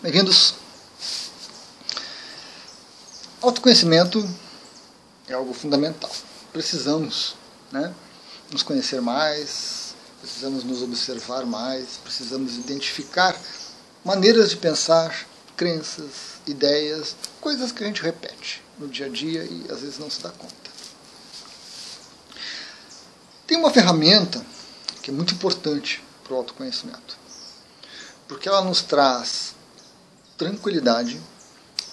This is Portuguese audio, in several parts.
Bem-vindos. Autoconhecimento é algo fundamental. Precisamos né, nos conhecer mais, precisamos nos observar mais, precisamos identificar maneiras de pensar, crenças, ideias, coisas que a gente repete no dia a dia e às vezes não se dá conta. Tem uma ferramenta que é muito importante para o autoconhecimento, porque ela nos traz tranquilidade,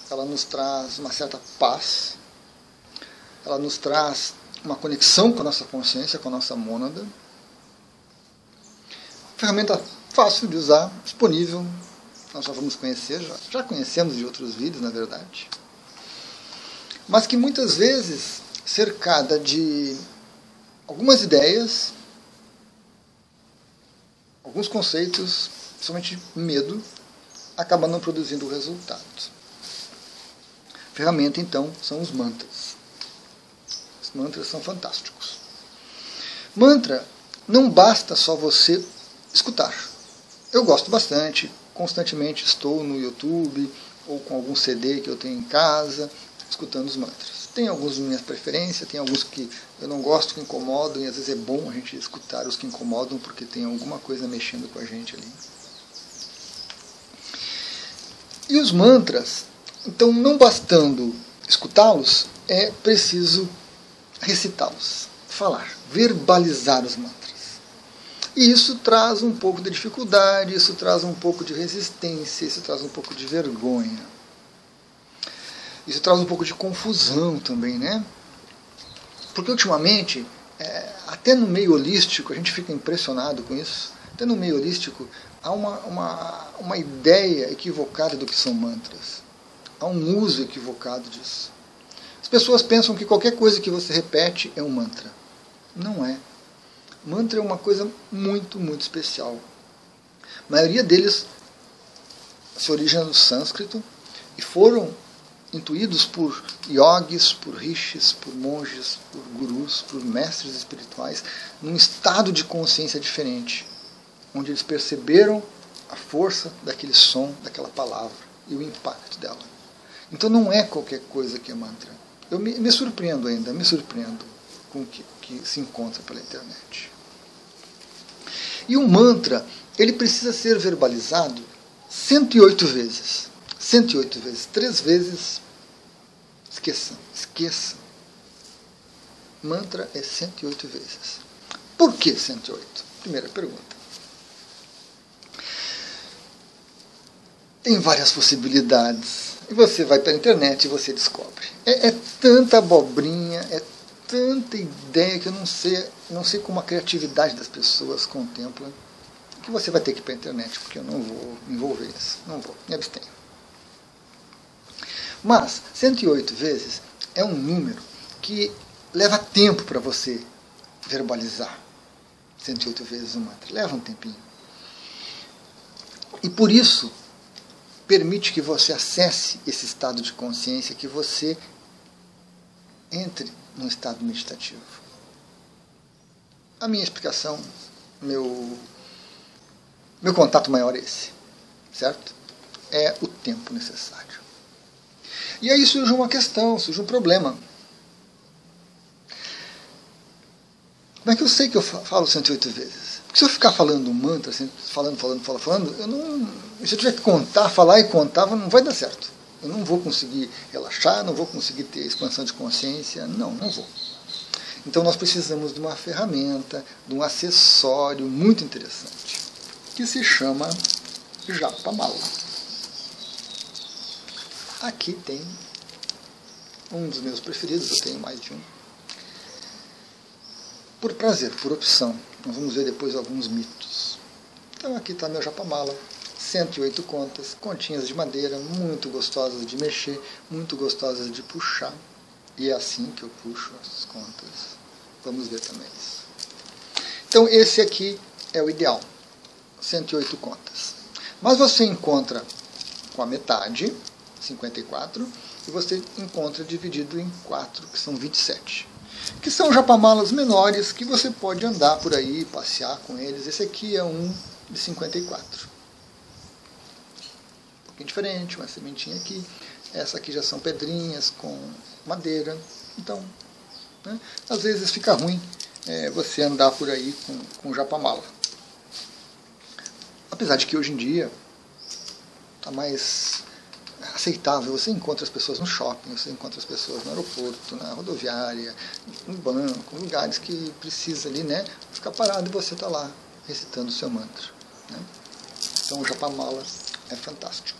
ela nos traz uma certa paz, ela nos traz uma conexão com a nossa consciência, com a nossa mônada. Ferramenta fácil de usar, disponível, nós já vamos conhecer, já, já conhecemos de outros vídeos, na verdade. Mas que muitas vezes, cercada de algumas ideias, alguns conceitos, principalmente medo, acaba não produzindo o resultado. Ferramenta, então, são os mantras. Os mantras são fantásticos. Mantra não basta só você escutar. Eu gosto bastante, constantemente estou no YouTube ou com algum CD que eu tenho em casa, escutando os mantras. Tem alguns de minha preferência, tem alguns que eu não gosto, que incomodam, e às vezes é bom a gente escutar os que incomodam, porque tem alguma coisa mexendo com a gente ali. E os mantras, então, não bastando escutá-los, é preciso recitá-los, falar, verbalizar os mantras. E isso traz um pouco de dificuldade, isso traz um pouco de resistência, isso traz um pouco de vergonha. Isso traz um pouco de confusão também, né? Porque ultimamente, é, até no meio holístico, a gente fica impressionado com isso, até no meio holístico, há uma, uma, uma ideia equivocada do que são mantras. Há um uso equivocado disso. As pessoas pensam que qualquer coisa que você repete é um mantra. Não é. Mantra é uma coisa muito, muito especial. A maioria deles se origina no sânscrito e foram intuídos por yogis, por rishis, por monges, por gurus, por mestres espirituais, num estado de consciência diferente onde eles perceberam a força daquele som, daquela palavra e o impacto dela. Então não é qualquer coisa que é mantra. Eu me, me surpreendo ainda, me surpreendo com o que, que se encontra pela internet. E o mantra, ele precisa ser verbalizado 108 vezes. 108 vezes. Três vezes. Esqueça, esqueça. Mantra é 108 vezes. Por que 108? Primeira pergunta. Tem várias possibilidades. E você vai para a internet e você descobre. É, é, tanta abobrinha, é tanta ideia que eu não sei, não sei como a criatividade das pessoas contempla que você vai ter que ir para a internet, porque eu não vou me envolver nisso. Não vou, me abstenho. Mas 108 vezes é um número que leva tempo para você verbalizar. 108 vezes o mantra. Leva um tempinho. E por isso permite que você acesse esse estado de consciência, que você entre num estado meditativo. A minha explicação, meu, meu contato maior é esse, certo? É o tempo necessário. E aí surge uma questão, surge um problema. Como é que eu sei que eu falo 108 vezes? Se eu ficar falando um mantra, assim, falando, falando, falando, falando, eu não, se eu tiver que contar, falar e contar, não vai dar certo. Eu não vou conseguir relaxar, não vou conseguir ter expansão de consciência, não, não vou. Então nós precisamos de uma ferramenta, de um acessório muito interessante, que se chama Japamala. Aqui tem um dos meus preferidos, eu tenho mais de um. Por prazer, por opção. Nós vamos ver depois alguns mitos. Então aqui está meu japamala, 108 contas, continhas de madeira, muito gostosas de mexer, muito gostosas de puxar. E é assim que eu puxo as contas. Vamos ver também isso. Então esse aqui é o ideal, 108 contas. Mas você encontra com a metade, 54, e você encontra dividido em 4, que são 27 que são japamalas menores que você pode andar por aí, passear com eles. Esse aqui é um de 54. pouquinho diferente, uma sementinha aqui. Essa aqui já são pedrinhas com madeira. Então, né, às vezes fica ruim é, você andar por aí com, com japamala. Apesar de que hoje em dia está mais aceitável. Você encontra as pessoas no shopping, você encontra as pessoas no aeroporto, na rodoviária, no banco, lugares que precisa ali, né? Ficar parado e você está lá recitando o seu mantra. Né? Então o japamala é fantástico.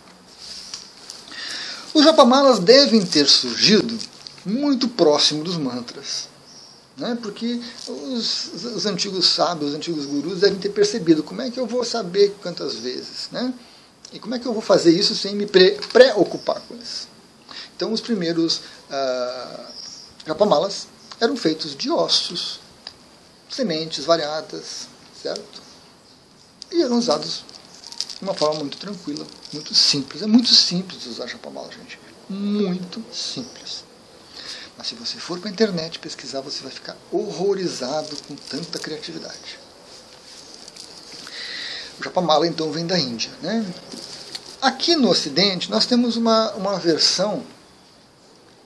Os japamalas devem ter surgido muito próximo dos mantras. Né? Porque os, os antigos sábios, os antigos gurus devem ter percebido como é que eu vou saber quantas vezes. Né? E como é que eu vou fazer isso sem me preocupar com isso? Então, os primeiros uh, japamalas eram feitos de ossos, sementes variadas, certo? E eram usados de uma forma muito tranquila, muito simples. É muito simples usar japamala, gente. Muito simples. Mas se você for para a internet pesquisar, você vai ficar horrorizado com tanta criatividade. O japamala então vem da Índia. Né? Aqui no Ocidente nós temos uma, uma versão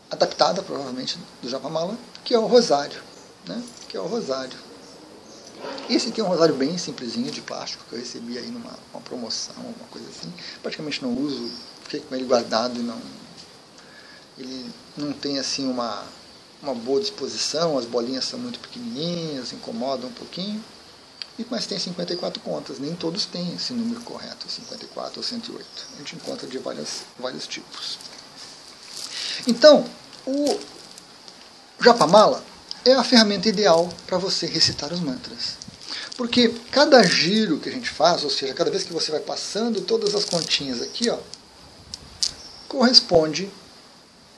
adaptada provavelmente do japamala, que é o rosário. Né? Que é o rosário. Esse aqui é um rosário bem simplesinho de plástico que eu recebi aí numa uma promoção, uma coisa assim. Praticamente não uso, fiquei com ele guardado e não. Ele não tem assim uma, uma boa disposição, as bolinhas são muito pequenininhas, incomodam um pouquinho mas tem 54 contas. Nem todos têm esse número correto, 54 ou 108. A gente encontra de várias, vários tipos. Então, o Japamala é a ferramenta ideal para você recitar os mantras. Porque cada giro que a gente faz, ou seja, cada vez que você vai passando todas as continhas aqui, ó, corresponde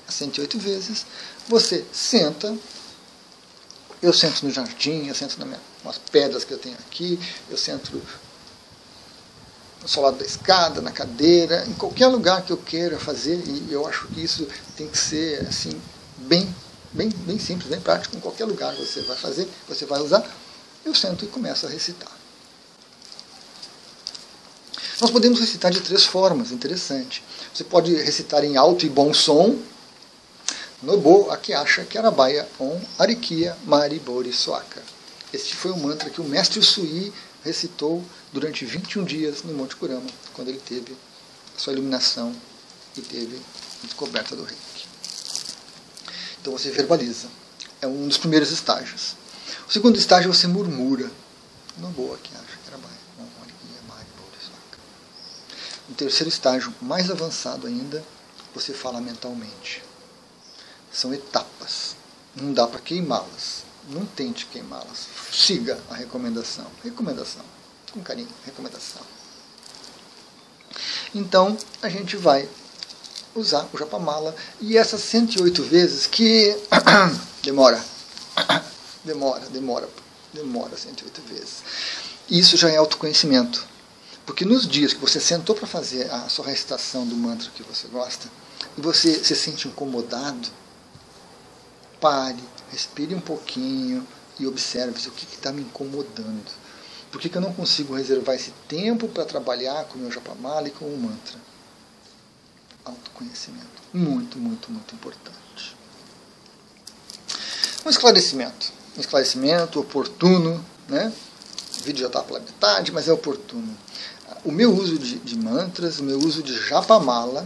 a 108 vezes. Você senta, eu sento no jardim, eu sento na minha umas pedras que eu tenho aqui, eu sento no solado da escada, na cadeira, em qualquer lugar que eu queira fazer, e eu acho que isso tem que ser assim, bem, bem, bem simples, bem prático, em qualquer lugar que você vai fazer, você vai usar, eu sento e começo a recitar. Nós podemos recitar de três formas, interessante. Você pode recitar em alto e bom som, Nobo Akiasha Kerabaya Om Arikia Mari Bori Soaka. Este foi o mantra que o mestre Sui recitou durante 21 dias no Monte Kurama, quando ele teve sua iluminação e teve a descoberta do reiki. Então você verbaliza. É um dos primeiros estágios. O segundo estágio você murmura. Não boa que acha que era No terceiro estágio, mais avançado ainda, você fala mentalmente. São etapas. Não dá para queimá-las não tente queimá-las. Siga a recomendação. Recomendação. Com carinho. Recomendação. Então, a gente vai usar o japamala e essas 108 vezes que demora. demora, demora, demora 108 vezes. Isso já é autoconhecimento. Porque nos dias que você sentou para fazer a sua recitação do mantra que você gosta, e você se sente incomodado, pare, Respire um pouquinho e observe o que está me incomodando. Por que, que eu não consigo reservar esse tempo para trabalhar com o meu japamala e com o mantra? Autoconhecimento. Muito, muito, muito importante. Um esclarecimento. Um esclarecimento oportuno. Né? O vídeo já está pela metade, mas é oportuno. O meu uso de, de mantras, o meu uso de japamala,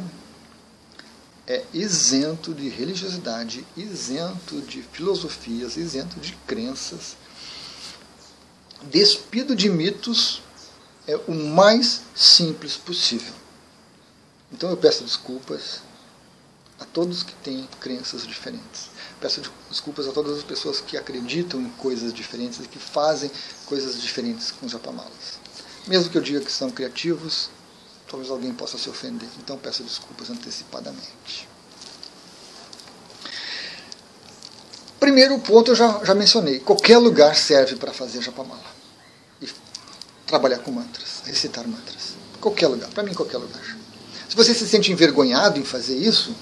é isento de religiosidade, isento de filosofias, isento de crenças, despido de mitos, é o mais simples possível. Então eu peço desculpas a todos que têm crenças diferentes. Peço desculpas a todas as pessoas que acreditam em coisas diferentes e que fazem coisas diferentes com japamalas. Mesmo que eu diga que são criativos, talvez alguém possa se ofender. Então peço desculpas antecipadamente. Primeiro ponto eu já, já mencionei. Qualquer lugar serve para fazer japamala. E trabalhar com mantras, recitar mantras. Qualquer lugar, para mim qualquer lugar. Se você se sente envergonhado em fazer isso,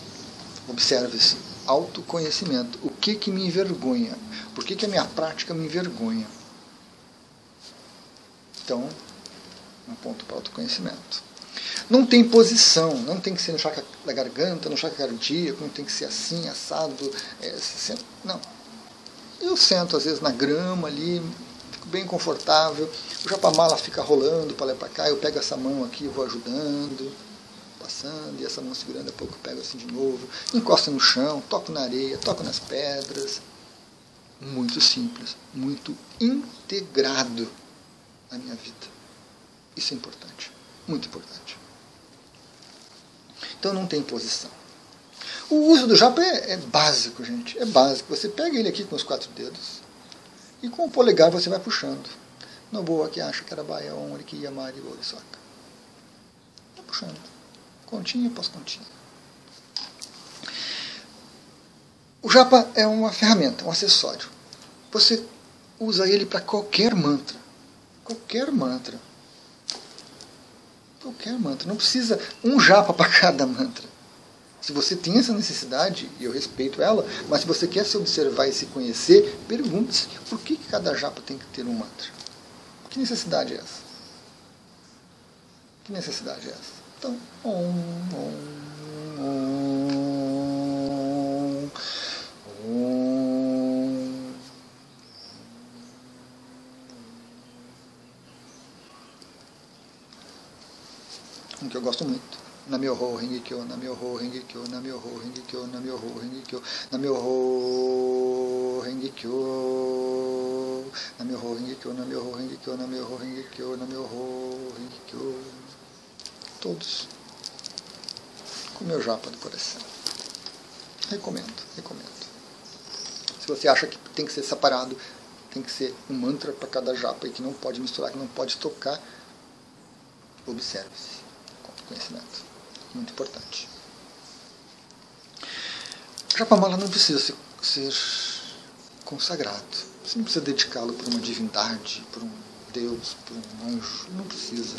observe-se. Autoconhecimento. O que, que me envergonha? Por que, que a minha prática me envergonha? Então, um ponto para autoconhecimento. Não tem posição, não tem que ser no chakra da garganta, no chakra cardíaco, não tem que ser assim, assado. É, não. Eu sento às vezes na grama ali, fico bem confortável. O japamala fica rolando para lá e para cá, eu pego essa mão aqui vou ajudando, passando, e essa mão segurando, a pouco eu pego assim de novo, encosto no chão, toco na areia, toco nas pedras. Muito simples, muito integrado na minha vida. Isso é importante, muito importante. Então não tem posição. O uso do japa é, é, básico, gente. É básico. Você pega ele aqui com os quatro dedos e com o polegar você vai puxando. No boa que acha que era baia, onde que ia mari, soca. Vai puxando. Continha após continha. O japa é uma ferramenta, um acessório. Você usa ele para qualquer mantra. Qualquer mantra. Qualquer mantra. Não precisa um japa para cada mantra. Se você tem essa necessidade, e eu respeito ela, mas se você quer se observar e se conhecer, pergunte-se por que cada japa tem que ter um mantra. Que necessidade é essa? Que necessidade é essa? Então, om, om, om, que eu gosto muito. Namyoho Rengekyo, Namyoho Rengekyo, Namyoho Rengekyo, Namyoho Rengekyo, Namyoho Rengekyo, Namyoho Rengekyo, Namyoho Rengekyo, Namyoho Rengekyo, Namyoho Rengekyo. Todos. Com meu japa do coração. Recomendo, recomendo. Se você acha que tem que ser separado, tem que ser um mantra para cada japa e que não pode misturar, que não pode tocar, observe-se conhecimento muito importante. Japamala não precisa ser, consagrado. Você não precisa dedicá-lo para uma divindade, para um Deus, para um anjo. Não precisa.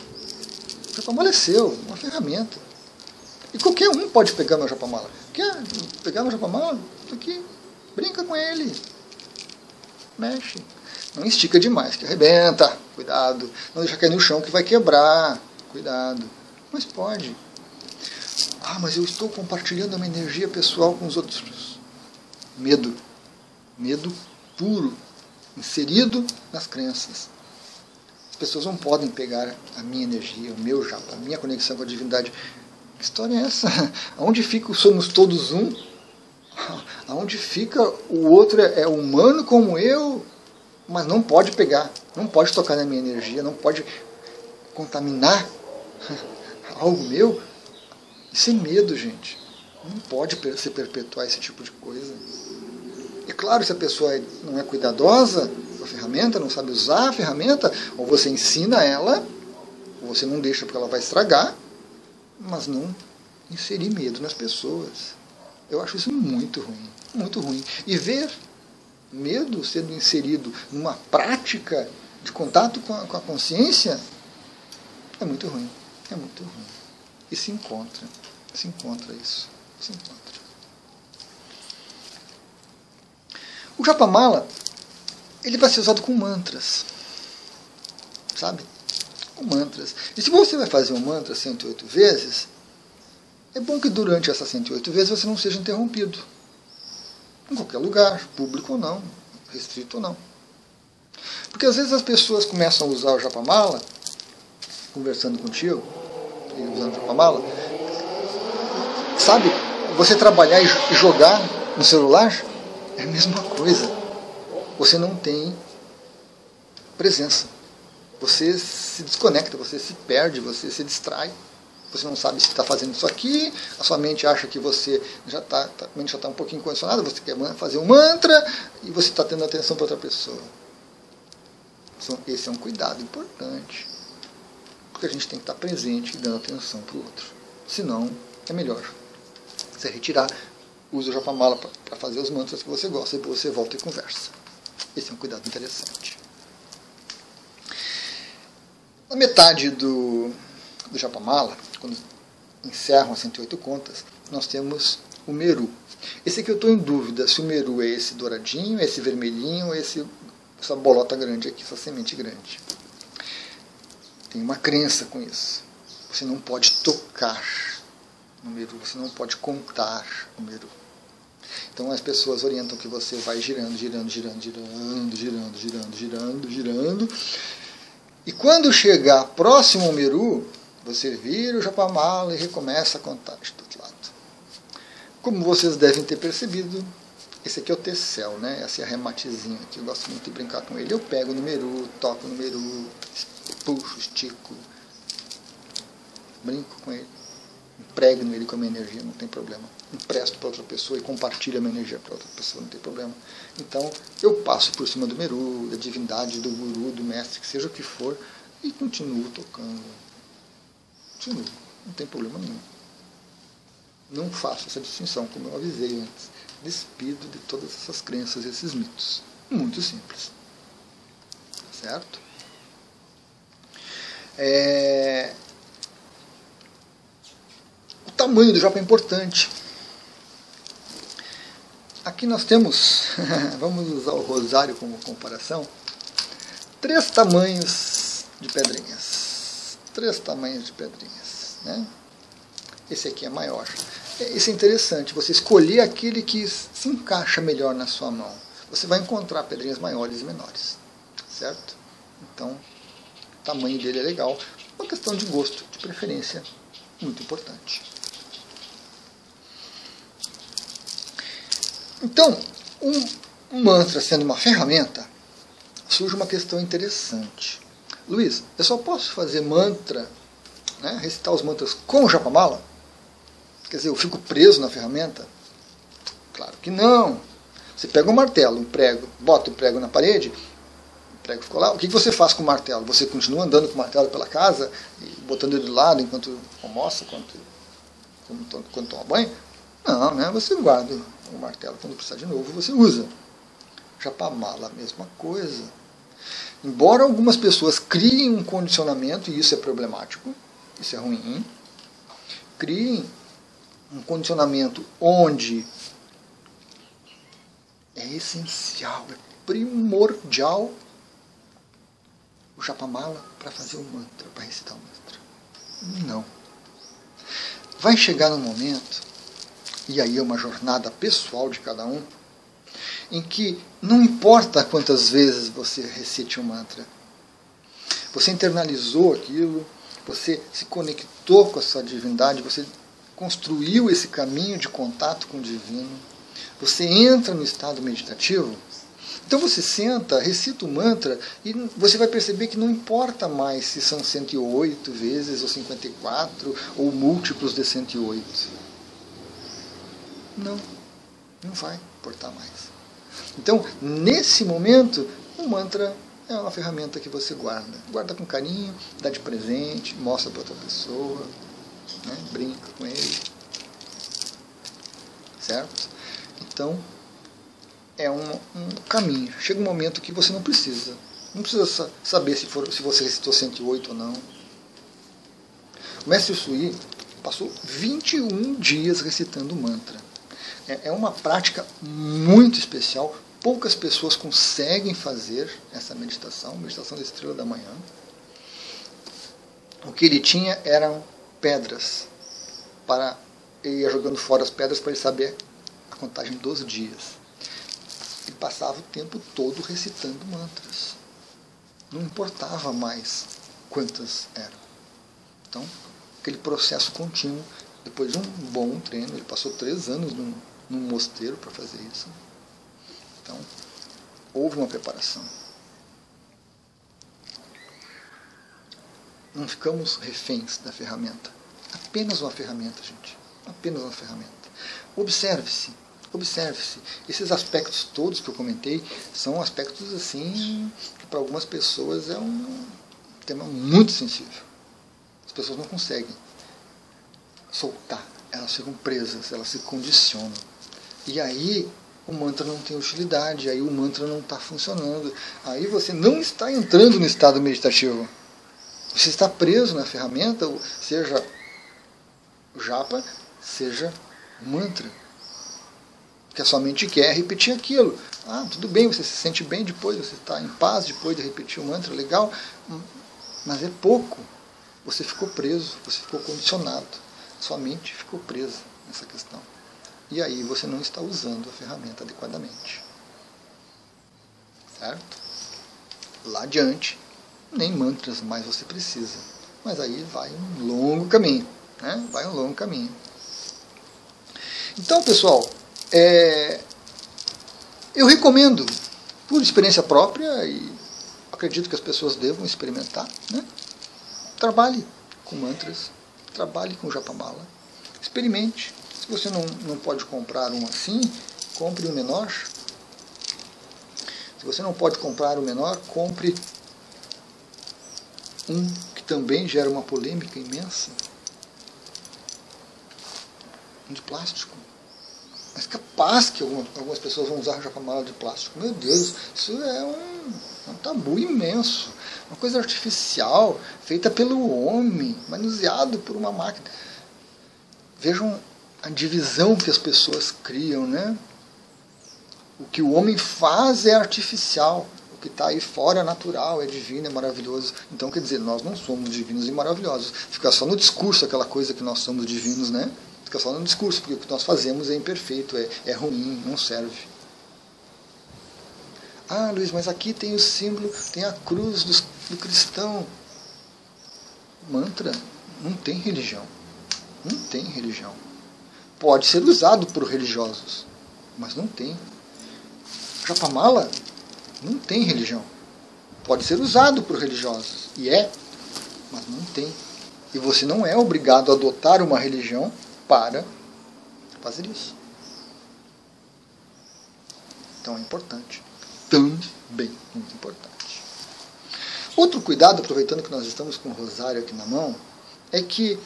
O Japamala é seu, uma ferramenta. E qualquer um pode pegar meu Japamala. Quer pegar meu Japamala? Isso aqui. Brinca com ele. Mexe. Não estica demais, que arrebenta. Cuidado. Não deixa cair no chão que vai quebrar. Cuidado. Mas pode. Ah, mas eu estou compartilhando a minha energia pessoal com os outros. Medo. Medo puro, inserido nas crenças. As pessoas não podem pegar a minha energia, o meu japa, a minha conexão com a divindade. Que história é essa? Aonde fica o somos todos um? Aonde fica o outro é, humano como eu, mas não pode pegar, não pode tocar na minha energia, não pode contaminar algo meu? É medo, gente. Não pode se perpetuar esse tipo de coisa. E claro, se a pessoa não é cuidadosa com a ferramenta, não sabe usar a ferramenta, ou você ensina ela, ou você não deixa porque ela vai estragar, mas não inserir medo nas pessoas. Eu acho isso muito ruim, muito ruim. E ver medo sendo inserido numa prática de contato com a, com a consciência é muito ruim, é muito ruim. E se encontra se encontra isso. Se encontra. O Japamala ele vai ser usado com mantras. Sabe? Com mantras. E se você vai fazer um mantra 108 vezes, é bom que durante essas 108 vezes você não seja interrompido. Em qualquer lugar, público ou não, restrito ou não. Porque às vezes as pessoas começam a usar o Japamala, conversando contigo, e usando o Japamala, Sabe, você trabalhar e jogar no celular é a mesma coisa. Você não tem presença. Você se desconecta, você se perde, você se distrai. Você não sabe se está fazendo isso aqui, a sua mente acha que você já está tá, mente já está um pouquinho condicionada, você quer fazer um mantra e você está tendo atenção para outra pessoa. Esse é um cuidado importante. Porque a gente tem que estar presente e dando atenção para o outro. Senão, é melhor você retirar, usa o japamala para fazer os mantras que você gosta, depois você volta e conversa. Esse é um cuidado interessante. Na metade do, do japamala, quando encerram as 108 contas, nós temos o meru. Esse aqui eu estou em dúvida se o meru é esse douradinho, esse vermelhinho, esse, essa bolota grande aqui, essa semente grande. Tem uma crença com isso. Você não pode tocar no Meru, você não pode contar o Meru. Então as pessoas orientam que você vai girando, girando, girando, girando, girando, girando, girando, girando. E quando chegar próximo ao Meru, você vira o Japamala e recomeça a contagem do outro lado. Como vocês devem ter percebido, esse aqui é o Tecel, né? Esse arrematezinho aqui, eu gosto muito de brincar com ele. Eu pego no Meru, toco no Meru, puxo, estico, brinco com ele, impregno ele com a minha energia, não tem problema. Empresto para outra pessoa e compartilho a minha energia para outra pessoa, não tem problema. Então, eu passo por cima do Meru, da divindade, do guru, do mestre, que seja o que for, e continuo tocando. Continuo, não tem problema nenhum. Não faço essa distinção, como eu avisei antes. Despido de todas essas crenças, esses mitos. Muito simples. Certo? É, tamanho do japa é importante. Aqui nós temos, vamos usar o rosário como comparação, três tamanhos de pedrinhas. Três tamanhos de pedrinhas. Né? Esse aqui é maior. Isso é interessante, você escolher aquele que se encaixa melhor na sua mão. Você vai encontrar pedrinhas maiores e menores. Certo? Então, o tamanho dele é legal. Uma questão de gosto, de preferência, muito importante. Então, um mantra sendo uma ferramenta, surge uma questão interessante. Luiz, eu só posso fazer mantra, né, recitar os mantras com o japamala? Quer dizer, eu fico preso na ferramenta? Claro que não. Você pega um martelo, um prego, bota o prego na parede, prego ficou lá. O que você faz com o martelo? Você continua andando com o martelo pela casa, botando ele de lado enquanto almoça, enquanto, quando toma banho? Não, né? Você guarda o martelo quando precisar de novo, você usa. Japamala, a mesma coisa. Embora algumas pessoas criem um condicionamento, e isso é problemático, isso é ruim, criem um condicionamento onde é essencial, é primordial o Japamala para fazer o mantra, para recitar o mantra. Não. Vai chegar no momento e aí é uma jornada pessoal de cada um, em que não importa quantas vezes você recite um mantra, você internalizou aquilo, você se conectou com a sua divindade, você construiu esse caminho de contato com o divino, você entra no estado meditativo. Então você senta, recita o mantra e você vai perceber que não importa mais se são 108 vezes ou 54 ou múltiplos de 108 não, não vai importar mais. Então, nesse momento, o mantra é uma ferramenta que você guarda. Guarda com carinho, dá de presente, mostra para outra pessoa, né? brinca com ele. Certo? Então, é um, um, caminho. Chega um momento que você não precisa. Não precisa saber se, for, se você recitou 108 ou não. O mestre Sui passou 21 dias recitando mantra. É, é uma prática muito especial. Poucas pessoas conseguem fazer essa meditação, meditação da estrela da manhã. O que ele tinha eram pedras para ele ia jogando fora as pedras para ele saber a contagem dos dias. Ele passava o tempo todo recitando mantras. Não importava mais quantas eram. Então, aquele processo contínuo, depois de um bom treino, ele passou três anos num, num mosteiro para fazer isso. Então, houve uma preparação. Não ficamos reféns da ferramenta. Apenas uma ferramenta, gente. Apenas uma ferramenta. Observe-se. Observe-se. Esses aspectos todos que eu comentei são aspectos assim que para algumas pessoas é um tema muito sensível. As pessoas não conseguem soltar, elas ficam presas, elas se condicionam. E aí o mantra não tem utilidade, aí o mantra não está funcionando. Aí você não está entrando no estado meditativo. Você está preso na ferramenta, seja japa, seja mantra. Que a sua mente quer repetir aquilo. Ah, tudo bem, você se sente bem depois, você está em paz depois de repetir o mantra, legal, mas é pouco. você ficou preso, você ficou condicionado, sua mente ficou presa nessa questão. E aí você não está usando a ferramenta adequadamente. Certo? Lá adiante, nem mantras mais você precisa. Mas aí vai um longo caminho. Né? Vai um longo caminho. Então, pessoal, é, eu recomendo, por experiência própria, e acredito que as pessoas devam experimentar, né? trabalhe com mantras, trabalhe com japamala, experimente. Se você não, não pode comprar um assim, compre um menor. Se você não pode comprar o um menor, compre um que também gera uma polêmica imensa. Um de plástico. Mas capaz que algumas pessoas vão usar japamala de plástico. Meu Deus, isso é um, um tabu imenso. Uma coisa artificial, feita pelo homem, manuseado por uma máquina. Vejam a divisão que as pessoas criam, né? O que o homem faz é artificial. O que está aí fora é natural, é divino, é maravilhoso. Então, quer dizer, nós não somos divinos e maravilhosos. Fica só no discurso aquela coisa que nós somos divinos, né? Fica só no discurso, porque o que nós fazemos é imperfeito, é, é ruim, não serve. Ah, Luiz, mas aqui tem o símbolo, tem a cruz do, do cristão. Mantra não tem religião. Não tem religião. Pode ser usado por religiosos, mas não tem. Japamala não tem religião. Pode ser usado por religiosos, e é, mas não tem. E você não é obrigado a adotar uma religião para fazer isso. Então é importante. Também muito importante. Outro cuidado, aproveitando que nós estamos com o rosário aqui na mão, é que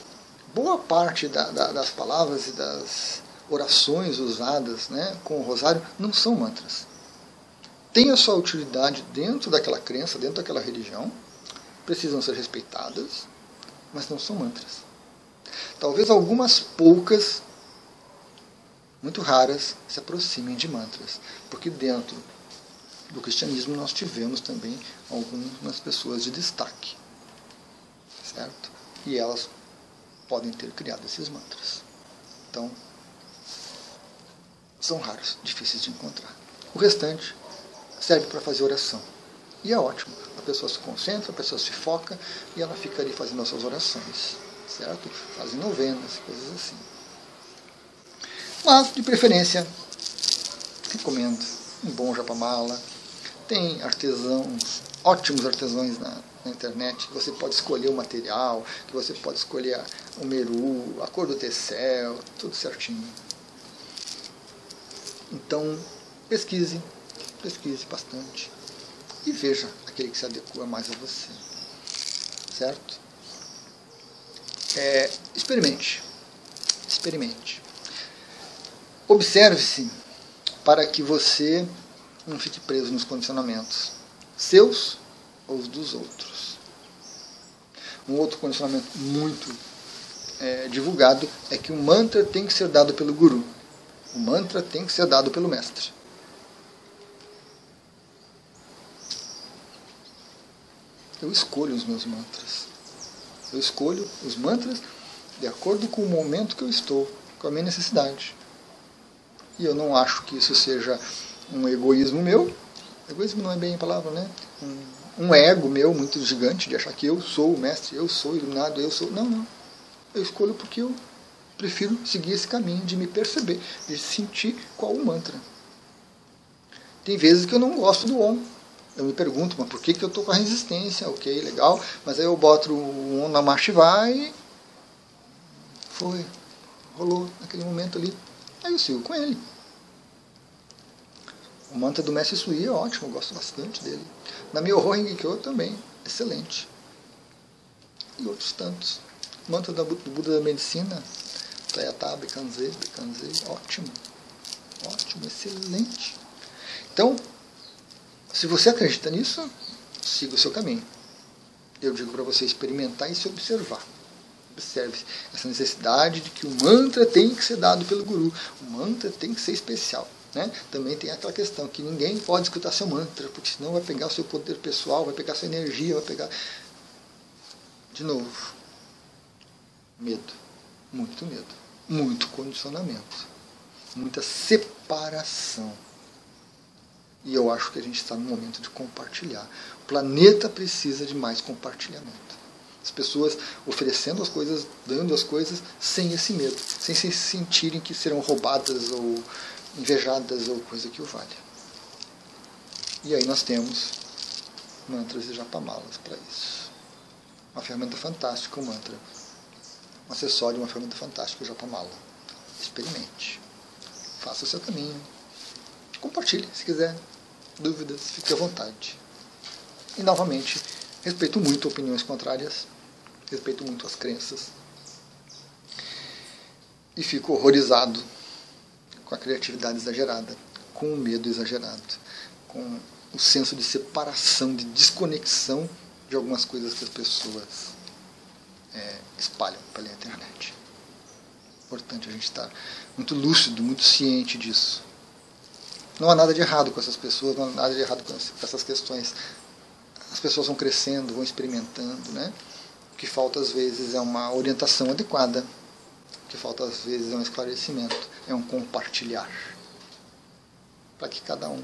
boa parte da, da, das palavras e das orações usadas né, com o rosário não são mantras. Tem a sua utilidade dentro daquela crença, dentro daquela religião, precisam ser respeitadas, mas não são mantras. Talvez algumas poucas, muito raras, se aproximem de mantras, porque dentro do cristianismo nós tivemos também algumas pessoas de destaque, certo? E elas podem ter criado esses mantras. Então, são raros, difíceis de encontrar. O restante serve para fazer oração. E é ótimo. A pessoa se concentra, a pessoa se foca e ela fica ali fazendo as suas orações certo? Fazem novenas, coisas assim. Mas, de preferência, recomendo um bom japamala. Tem artesãos, ótimos artesãos na, na, internet, que você pode escolher o material, que você pode escolher o meru, a cor do tecel, tudo certinho. Então, pesquise, pesquise bastante e veja aquele que se adequa mais a você. Certo? É, experimente. Experimente. Observe-se para que você não fique preso nos condicionamentos seus ou os dos outros. Um outro condicionamento muito é, divulgado é que o mantra tem que ser dado pelo guru. O mantra tem que ser dado pelo mestre. Eu escolho os meus mantras. Eu escolho os mantras de acordo com o momento que eu estou, com a minha necessidade. E eu não acho que isso seja um egoísmo meu. Egoísmo não é bem a palavra, né? Um, um ego meu muito gigante de achar que eu sou o mestre, eu sou iluminado, eu sou. Não, não. Eu escolho porque eu prefiro seguir esse caminho de me perceber, de sentir qual o mantra. Tem vezes que eu não gosto do Om, eu me pergunto, mas por que, que eu estou com a resistência? Ok, legal. Mas aí eu boto um na marcha e vai. Foi. Rolou naquele momento ali. Aí eu sigo com ele. O mantra do Mestre Sui é ótimo, eu gosto bastante dele. Na Myoho Rengekyo também, excelente. E outros tantos. O mantra do Buda da Medicina, Tayatá, Bekanze, Bekanze, ótimo. Ótimo, excelente. Então, se você acredita nisso, siga o seu caminho. Eu digo para você experimentar e se observar. Observe essa necessidade de que o mantra tem que ser dado pelo guru. O mantra tem que ser especial. Né? Também tem aquela questão que ninguém pode escutar seu mantra, porque senão vai pegar o seu poder pessoal, vai pegar sua energia, vai pegar. De novo, Medo. Muito medo. Muito condicionamento. Muita separação. E eu acho que a gente está no momento de compartilhar. O planeta precisa de mais compartilhamento. As pessoas oferecendo as coisas, dando as coisas, sem esse medo, sem se sentirem que serão roubadas ou invejadas ou coisa que o valha. E aí nós temos mantras e japamalas para isso. Uma ferramenta fantástica, o mantra. Um acessório, uma ferramenta fantástica, o japamala. Experimente. Faça o seu caminho. Compartilhe, se quiser. Dúvidas, fique à vontade. E novamente, respeito muito opiniões contrárias, respeito muito as crenças. E fico horrorizado com a criatividade exagerada, com o medo exagerado, com o senso de separação, de desconexão de algumas coisas que as pessoas é, espalham pela internet. Importante a gente estar muito lúcido, muito ciente disso. Não há nada de errado com essas pessoas, não há nada de errado com essas questões. As pessoas vão crescendo, vão experimentando, né? O que falta às vezes é uma orientação adequada. O que falta às vezes é um esclarecimento, é um compartilhar. Para que cada um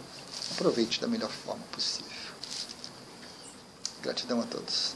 aproveite da melhor forma possível. Gratidão a todos.